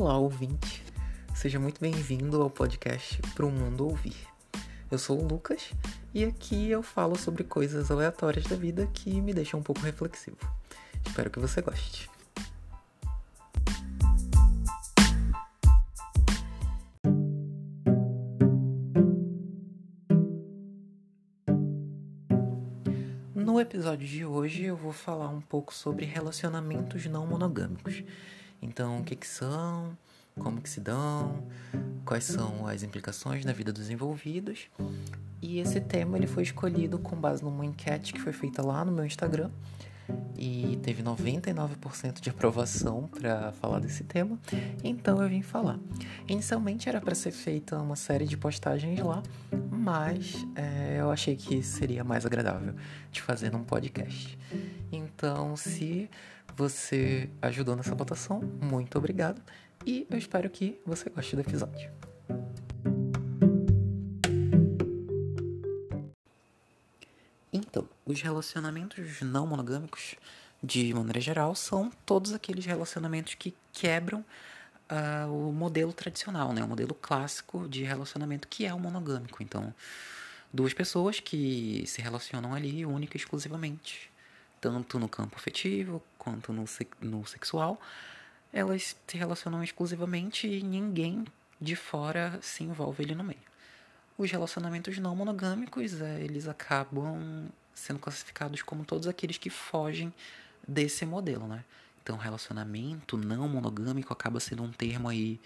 Olá, ouvinte. Seja muito bem-vindo ao podcast Pro Mundo Ouvir. Eu sou o Lucas e aqui eu falo sobre coisas aleatórias da vida que me deixam um pouco reflexivo. Espero que você goste. No episódio de hoje eu vou falar um pouco sobre relacionamentos não monogâmicos. Então, o que, que são, como que se dão, quais são as implicações na vida dos envolvidos. E esse tema ele foi escolhido com base numa enquete que foi feita lá no meu Instagram e teve 99% de aprovação para falar desse tema, então eu vim falar. Inicialmente era para ser feita uma série de postagens lá, mas é, eu achei que seria mais agradável de fazer num podcast. Então, se você ajudou nessa votação, muito obrigado e eu espero que você goste do episódio. Então, os relacionamentos não monogâmicos, de maneira geral, são todos aqueles relacionamentos que quebram uh, o modelo tradicional, né? o modelo clássico de relacionamento que é o monogâmico. Então, duas pessoas que se relacionam ali única e exclusivamente, tanto no campo afetivo quanto no, no sexual, elas se relacionam exclusivamente e ninguém de fora se envolve ali no meio. Os relacionamentos não monogâmicos, é, eles acabam sendo classificados como todos aqueles que fogem desse modelo, né? Então, relacionamento não monogâmico acaba sendo um termo aí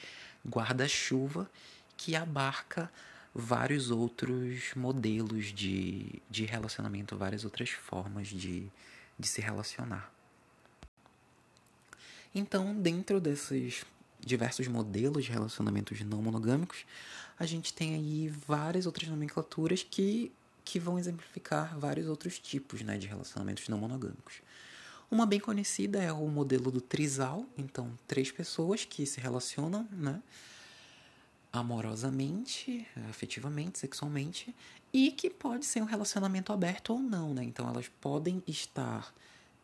guarda-chuva que abarca vários outros modelos de, de relacionamento, várias outras formas de, de se relacionar. Então, dentro desses diversos modelos de relacionamentos não monogâmicos, a gente tem aí várias outras nomenclaturas que, que vão exemplificar vários outros tipos né, de relacionamentos não monogâmicos. Uma bem conhecida é o modelo do trisal, então três pessoas que se relacionam, né, amorosamente, afetivamente, sexualmente, e que pode ser um relacionamento aberto ou não, né? Então elas podem estar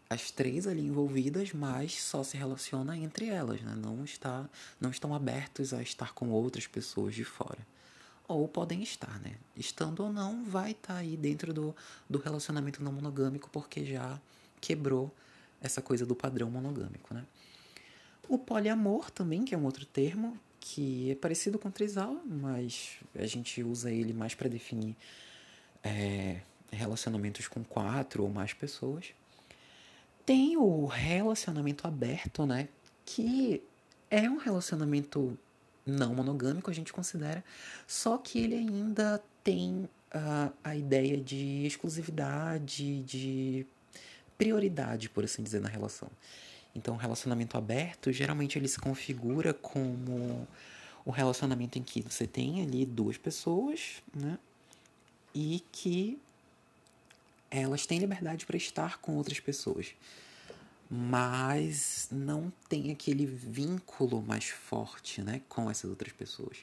as três ali envolvidas, mas só se relaciona entre elas, né? Não está, não estão abertos a estar com outras pessoas de fora. Ou podem estar, né? Estando ou não, vai estar tá aí dentro do, do relacionamento não monogâmico, porque já quebrou essa coisa do padrão monogâmico, né? O poliamor também, que é um outro termo, que é parecido com trisal, mas a gente usa ele mais para definir é, relacionamentos com quatro ou mais pessoas. Tem o relacionamento aberto, né? Que é um relacionamento não monogâmico, a gente considera, só que ele ainda tem a ideia de exclusividade, de prioridade, por assim dizer, na relação. Então, o relacionamento aberto, geralmente ele se configura como o relacionamento em que você tem ali duas pessoas, né? E que elas têm liberdade para estar com outras pessoas, mas não tem aquele vínculo mais forte, né, com essas outras pessoas.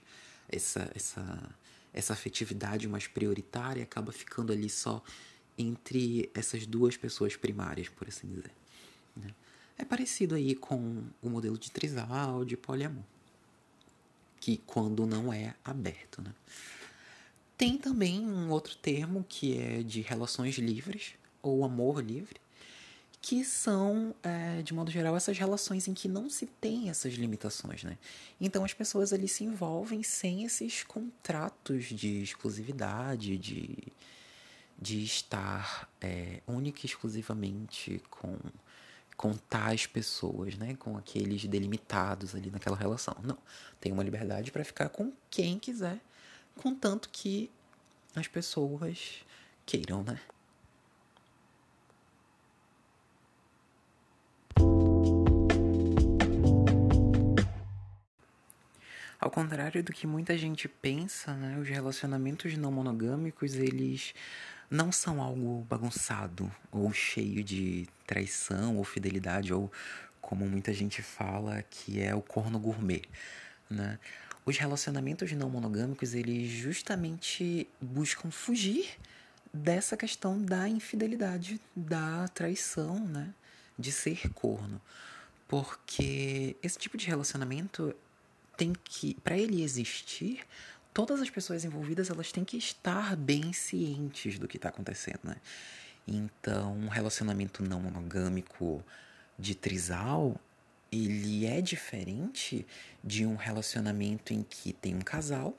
Essa essa essa afetividade mais prioritária acaba ficando ali só entre essas duas pessoas primárias, por assim dizer. Né? É parecido aí com o modelo de trisal, de poliamor, que quando não é aberto, né? Tem também um outro termo que é de relações livres, ou amor livre, que são, é, de modo geral, essas relações em que não se tem essas limitações, né? Então as pessoas ali se envolvem sem esses contratos de exclusividade, de, de estar é, única e exclusivamente com, com tais pessoas, né? Com aqueles delimitados ali naquela relação. Não, tem uma liberdade para ficar com quem quiser contanto que as pessoas queiram, né? Ao contrário do que muita gente pensa, né, os relacionamentos não monogâmicos, eles não são algo bagunçado ou cheio de traição ou fidelidade ou como muita gente fala que é o corno gourmet, né? os relacionamentos não monogâmicos, eles justamente buscam fugir dessa questão da infidelidade, da traição, né? De ser corno. Porque esse tipo de relacionamento tem que, para ele existir, todas as pessoas envolvidas elas têm que estar bem cientes do que está acontecendo, né? Então, um relacionamento não monogâmico de trisal, ele é diferente de um relacionamento em que tem um casal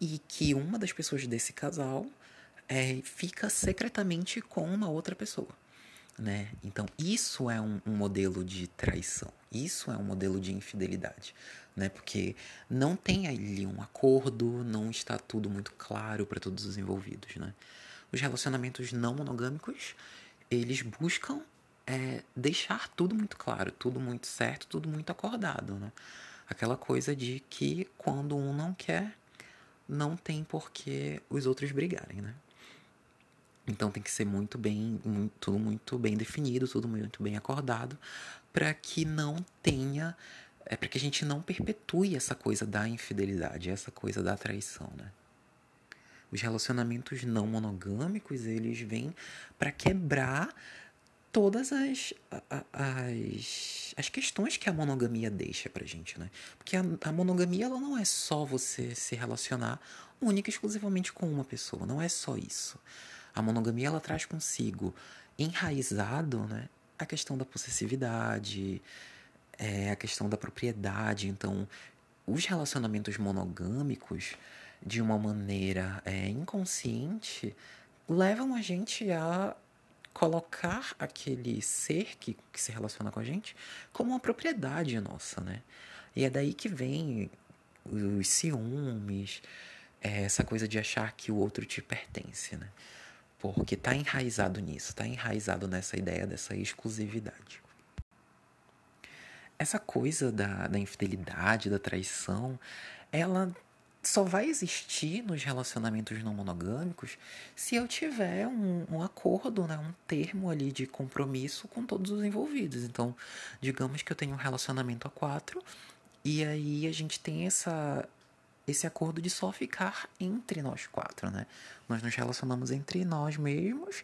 e que uma das pessoas desse casal é, fica secretamente com uma outra pessoa. Né? Então, isso é um, um, modelo de traição, isso é um modelo de infidelidade, né? Porque não tem ali um acordo, não está tudo muito claro para todos os envolvidos, né? Os relacionamentos não monogâmicos, eles buscam é, deixar tudo muito claro, tudo muito certo, tudo muito acordado, né? Aquela coisa de que quando um não quer, não tem por que os outros brigarem, né? Então tem que ser muito bem, muito, tudo muito bem definido, tudo muito bem acordado, para que não tenha, é para que a gente não perpetue essa coisa da infidelidade, essa coisa da traição, né? Os relacionamentos não monogâmicos, eles vêm para quebrar todas as, as, as questões que a monogamia deixa pra gente, né? Porque a, a monogamia, ela não é só você se relacionar única e exclusivamente com uma pessoa, não é só isso. A monogamia ela traz consigo enraizado né, a questão da possessividade, é, a questão da propriedade. Então, os relacionamentos monogâmicos, de uma maneira é, inconsciente, levam a gente a colocar aquele ser que, que se relaciona com a gente como uma propriedade nossa, né? E é daí que vem os ciúmes, é, essa coisa de achar que o outro te pertence, né? porque está enraizado nisso, está enraizado nessa ideia dessa exclusividade. Essa coisa da, da infidelidade, da traição, ela só vai existir nos relacionamentos não monogâmicos se eu tiver um, um, acordo, né, um termo ali de compromisso com todos os envolvidos. Então, digamos que eu tenho um relacionamento a quatro e aí a gente tem essa esse acordo de só ficar entre nós quatro, né? Nós nos relacionamos entre nós mesmos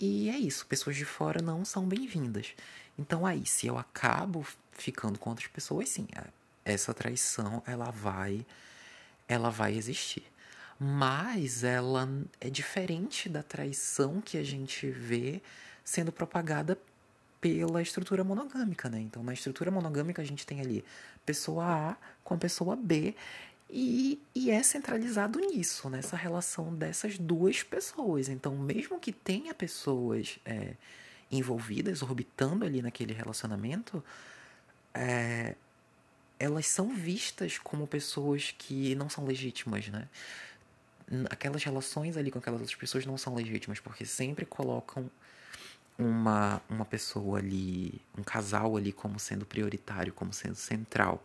e é isso. Pessoas de fora não são bem-vindas. Então aí, se eu acabo ficando com outras pessoas, sim, essa traição ela vai, ela vai existir. Mas ela é diferente da traição que a gente vê sendo propagada pela estrutura monogâmica, né? Então, na estrutura monogâmica a gente tem ali pessoa A com a pessoa B e, e é centralizado nisso, nessa relação dessas duas pessoas. Então, mesmo que tenha pessoas é, envolvidas, orbitando ali naquele relacionamento, é, elas são vistas como pessoas que não são legítimas, né? Aquelas relações ali com aquelas outras pessoas não são legítimas, porque sempre colocam uma, uma pessoa ali, um casal ali como sendo prioritário, como sendo central.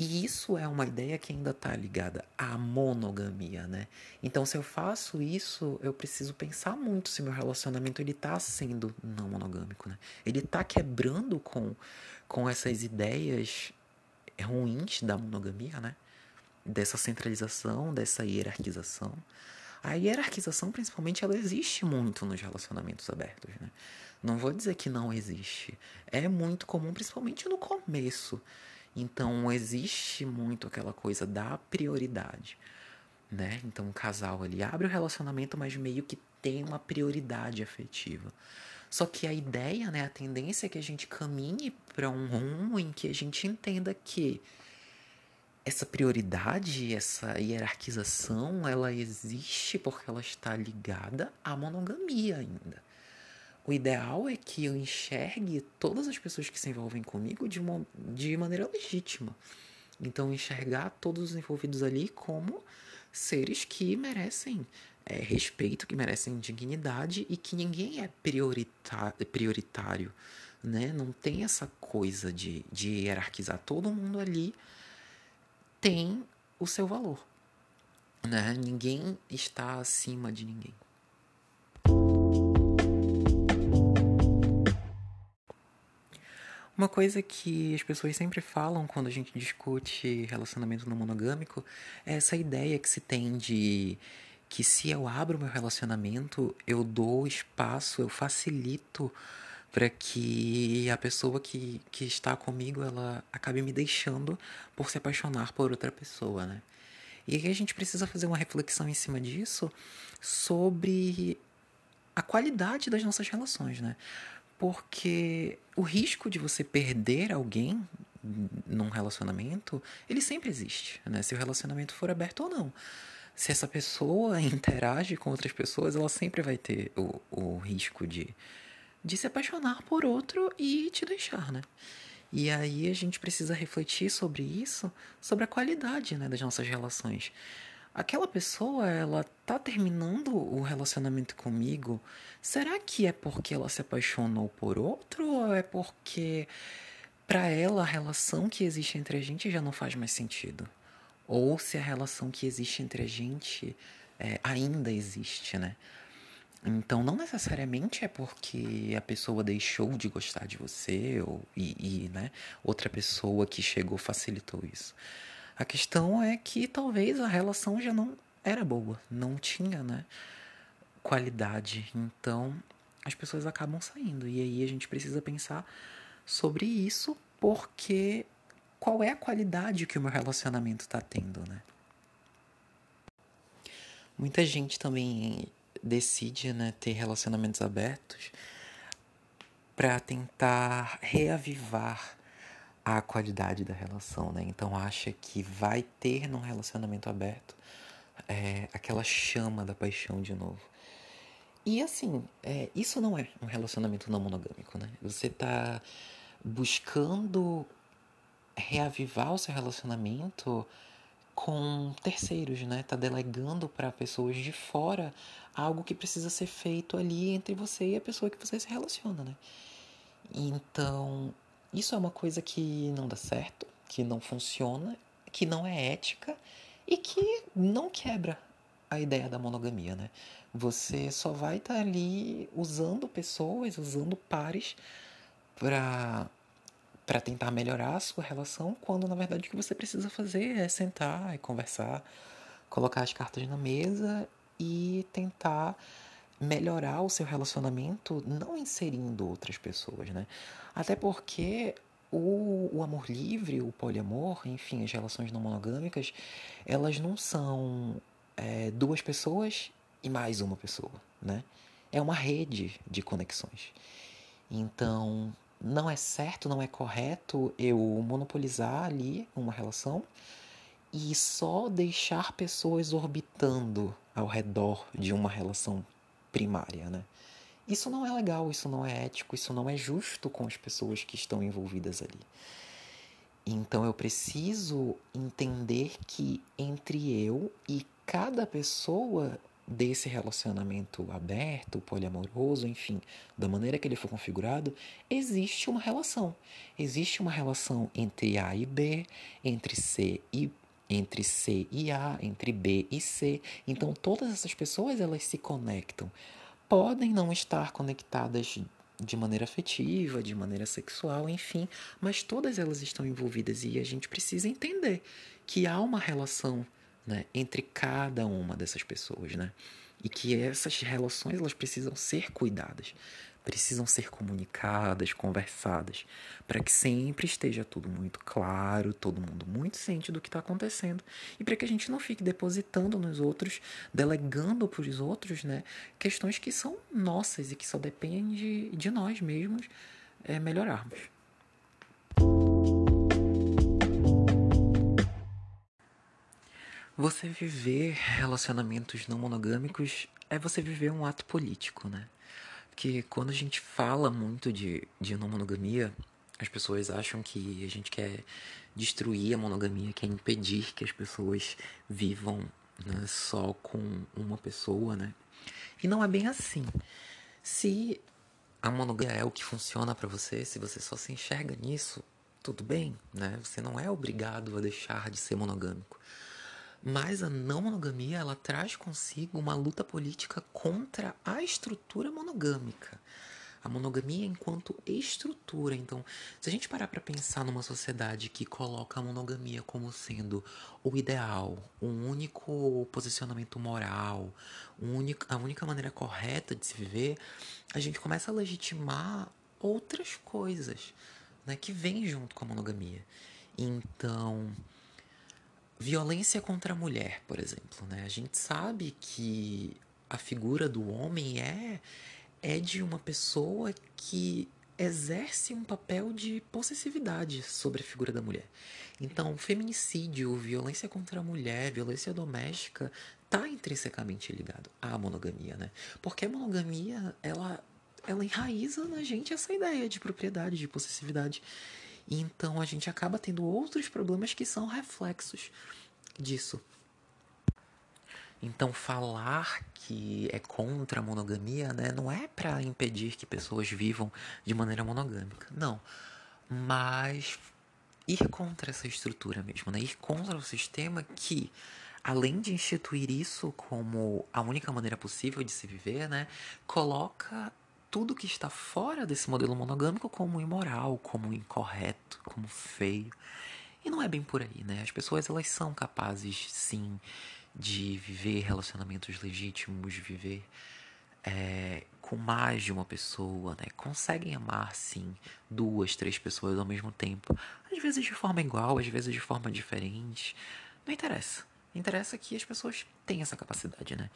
E isso é uma ideia que ainda está ligada à monogamia, né? Então, se eu faço isso, eu preciso pensar muito se meu relacionamento ele está sendo não monogâmico, né? Ele está quebrando com, com essas ideias ruins da monogamia, né? Dessa centralização, dessa hierarquização. A hierarquização, principalmente, ela existe muito nos relacionamentos abertos, né? Não vou dizer que não existe. É muito comum, principalmente no começo. Então existe muito aquela coisa da prioridade, né? Então o casal ali abre o relacionamento, mas meio que tem uma prioridade afetiva. Só que a ideia, né, a tendência é que a gente caminhe para um rumo em que a gente entenda que essa prioridade, essa hierarquização, ela existe porque ela está ligada à monogamia ainda. O ideal é que eu enxergue todas as pessoas que se envolvem comigo de, uma, de maneira legítima. Então, enxergar todos os envolvidos ali como seres que merecem é, respeito, que merecem dignidade e que ninguém é prioritário, né? Não tem essa coisa de, de hierarquizar. Todo mundo ali tem o seu valor, né? Ninguém está acima de ninguém. Uma coisa que as pessoas sempre falam quando a gente discute relacionamento não monogâmico é essa ideia que se tem de que se eu abro meu relacionamento, eu dou espaço, eu facilito para que a pessoa que, que está comigo ela acabe me deixando por se apaixonar por outra pessoa, né? E aí a gente precisa fazer uma reflexão em cima disso sobre a qualidade das nossas relações, né? Porque o risco de você perder alguém num relacionamento, ele sempre existe, né? Se o relacionamento for aberto ou não. Se essa pessoa interage com outras pessoas, ela sempre vai ter o, o risco de, de se apaixonar por outro e te deixar, né? E aí a gente precisa refletir sobre isso, sobre a qualidade né, das nossas relações. Aquela pessoa, ela tá terminando o relacionamento comigo, será que é porque ela se apaixonou por outro ou é porque para ela a relação que existe entre a gente já não faz mais sentido? Ou se a relação que existe entre a gente é, ainda existe, né? Então, não necessariamente é porque a pessoa deixou de gostar de você ou, e, e né, outra pessoa que chegou facilitou isso. A questão é que talvez a relação já não era boa, não tinha né, qualidade. Então, as pessoas acabam saindo. E aí a gente precisa pensar sobre isso, porque qual é a qualidade que o meu relacionamento está tendo, né? Muita gente também decide né, ter relacionamentos abertos para tentar reavivar a qualidade da relação, né? Então acha que vai ter num relacionamento aberto é, aquela chama da paixão de novo. E assim, é, isso não é um relacionamento não monogâmico, né? Você tá buscando reavivar o seu relacionamento com terceiros, né? Tá delegando para pessoas de fora algo que precisa ser feito ali entre você e a pessoa que você se relaciona, né? Então, isso é uma coisa que não dá certo, que não funciona, que não é ética e que não quebra a ideia da monogamia, né? Você só vai estar tá ali usando pessoas, usando pares para para tentar melhorar a sua relação, quando na verdade o que você precisa fazer é sentar e conversar, colocar as cartas na mesa e tentar melhorar o seu relacionamento não inserindo outras pessoas, né? Até porque o, o amor livre, o poliamor, enfim, as relações não monogâmicas, elas não são é, duas pessoas e mais uma pessoa, né? É uma rede de conexões. Então, não é certo, não é correto eu monopolizar ali uma relação e só deixar pessoas orbitando ao redor de uma relação primária, né? Isso não é legal, isso não é ético, isso não é justo com as pessoas que estão envolvidas ali. Então eu preciso entender que entre eu e cada pessoa desse relacionamento aberto, poliamoroso, enfim, da maneira que ele for configurado, existe uma relação. Existe uma relação entre A e B, entre C e entre C e A, entre B e C. Então todas essas pessoas elas se conectam. Podem não estar conectadas de maneira afetiva, de maneira sexual, enfim, mas todas elas estão envolvidas e a gente precisa entender que há uma relação né, entre cada uma dessas pessoas, né? E que essas relações elas precisam ser cuidadas, precisam ser comunicadas, conversadas, para que sempre esteja tudo muito claro, todo mundo muito ciente do que está acontecendo e para que a gente não fique depositando nos outros, delegando para os outros, né, questões que são nossas e que só dependem de, de nós mesmos é, melhorarmos. Você viver relacionamentos não monogâmicos é você viver um ato político, né? Porque quando a gente fala muito de, de não monogamia, as pessoas acham que a gente quer destruir a monogamia, quer impedir que as pessoas vivam né, só com uma pessoa, né? E não é bem assim. Se a monogamia é o que funciona para você, se você só se enxerga nisso, tudo bem, né? Você não é obrigado a deixar de ser monogâmico. Mas a não monogamia, ela traz consigo uma luta política contra a estrutura monogâmica. A monogamia enquanto estrutura. Então, se a gente parar para pensar numa sociedade que coloca a monogamia como sendo o ideal, um único posicionamento moral, um único, a única maneira correta de se viver, a gente começa a legitimar outras coisas né, que vêm junto com a monogamia. Então, violência contra a mulher, por exemplo. Né? A gente sabe que a figura do homem é, é de uma pessoa que exerce um papel de possessividade sobre a figura da mulher. Então, feminicídio, violência contra a mulher, violência doméstica está intrinsecamente ligado à monogamia, né? Porque a monogamia, ela ela enraiza na gente essa ideia de propriedade, de possessividade. E então a gente acaba tendo outros problemas que são reflexos disso. Então falar que é contra a monogamia, né, não é para impedir que pessoas vivam de maneira monogâmica, não. Mas ir contra essa estrutura mesmo, né? Ir contra o sistema que além de instituir isso como a única maneira possível de se viver, né, coloca tudo que está fora desse modelo monogâmico como imoral, como incorreto, como feio. E não é bem por aí, né? As pessoas elas são capazes, sim, de viver relacionamentos legítimos, de viver é, com mais de uma pessoa, né? Conseguem amar, sim, duas, três pessoas ao mesmo tempo. Às vezes de forma igual, às vezes de forma diferente. Não interessa. Interessa que as pessoas têm essa capacidade, né?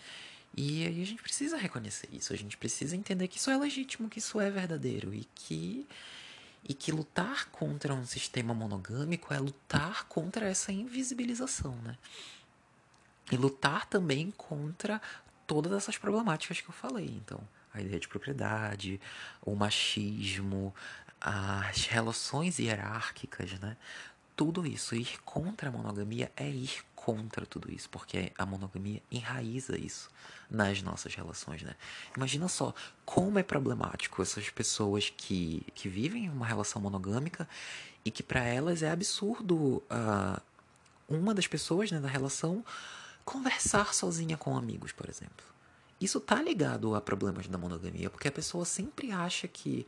E aí a gente precisa reconhecer isso, a gente precisa entender que isso é legítimo, que isso é verdadeiro e que e que lutar contra um sistema monogâmico é lutar contra essa invisibilização, né? E lutar também contra todas essas problemáticas que eu falei. Então, a ideia de propriedade, o machismo, as relações hierárquicas, né? Tudo isso, ir contra a monogamia é ir contra tudo isso, porque a monogamia enraiza isso nas nossas relações, né? Imagina só como é problemático essas pessoas que, que vivem uma relação monogâmica e que para elas é absurdo uh, uma das pessoas né, da relação conversar sozinha com amigos, por exemplo. Isso tá ligado a problemas da monogamia, porque a pessoa sempre acha que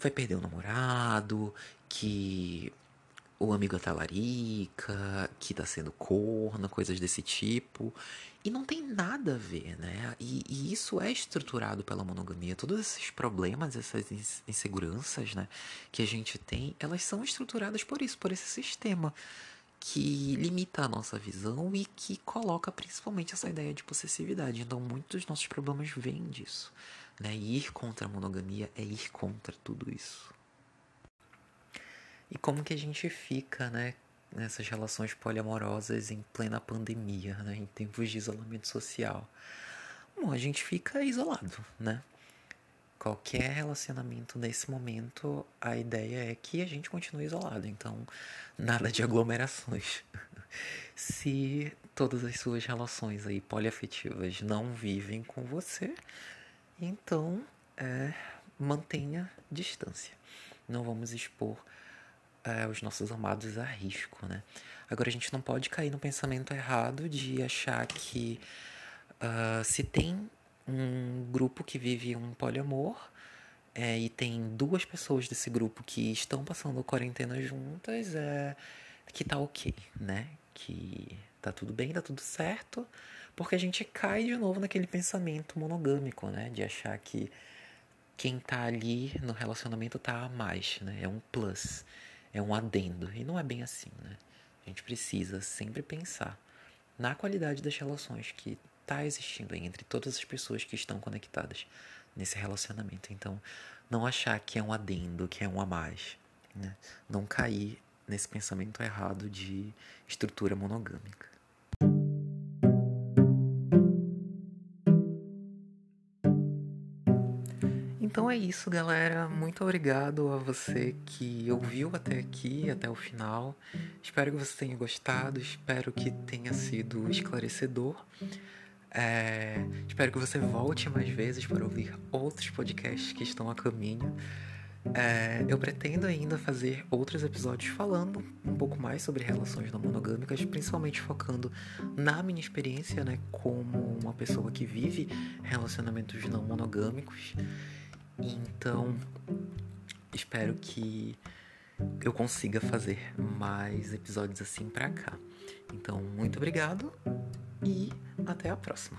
vai perder o namorado, que o amigo é talarica, que tá sendo corno, coisas desse tipo. E não tem nada a ver, né? E, e, isso é estruturado pela monogamia. Todos esses problemas, essas inseguranças, né, que a gente tem, elas são estruturadas por isso, por esse sistema que limita a nossa visão e que coloca principalmente essa ideia de possessividade. Então, muitos dos nossos problemas vêm disso. Né? E ir contra a monogamia é ir contra tudo isso. E como que a gente fica, né, nessas relações poliamorosas em plena pandemia, né, em tempos de isolamento social? Bom, a gente fica isolado, né? qualquer relacionamento nesse momento, a ideia é que a gente continue isolado. Então, nada de aglomerações. Se todas as suas relações aí poliafetivas não vivem com você, então é, mantenha distância. Não vamos expor é, os nossos amados a risco, né? Agora a gente não pode cair no pensamento errado de achar que uh, se tem um grupo que vive um poliamor é, e tem duas pessoas desse grupo que estão passando quarentena juntas, é, que tá ok, né? Que tá tudo bem, tá tudo certo, porque a gente cai de novo naquele pensamento monogâmico, né? De achar que quem tá ali no relacionamento tá a mais, né? É um plus, é um adendo. E não é bem assim, né? A gente precisa sempre pensar na qualidade das relações que está existindo entre todas as pessoas que estão conectadas nesse relacionamento. Então, não achar que é um adendo, que é um a mais. Né? Não cair nesse pensamento errado de estrutura monogâmica. Então é isso, galera. Muito obrigado a você que ouviu até aqui, até o final. Espero que você tenha gostado, espero que tenha sido esclarecedor. É, espero que você volte mais vezes para ouvir outros podcasts que estão a caminho. É, eu pretendo ainda fazer outros episódios falando um pouco mais sobre relações não monogâmicas, principalmente focando na minha experiência, né, como uma pessoa que vive relacionamentos não monogâmicos. Então, espero que eu consiga fazer mais episódios assim pra cá. Então, muito obrigado e até a próxima.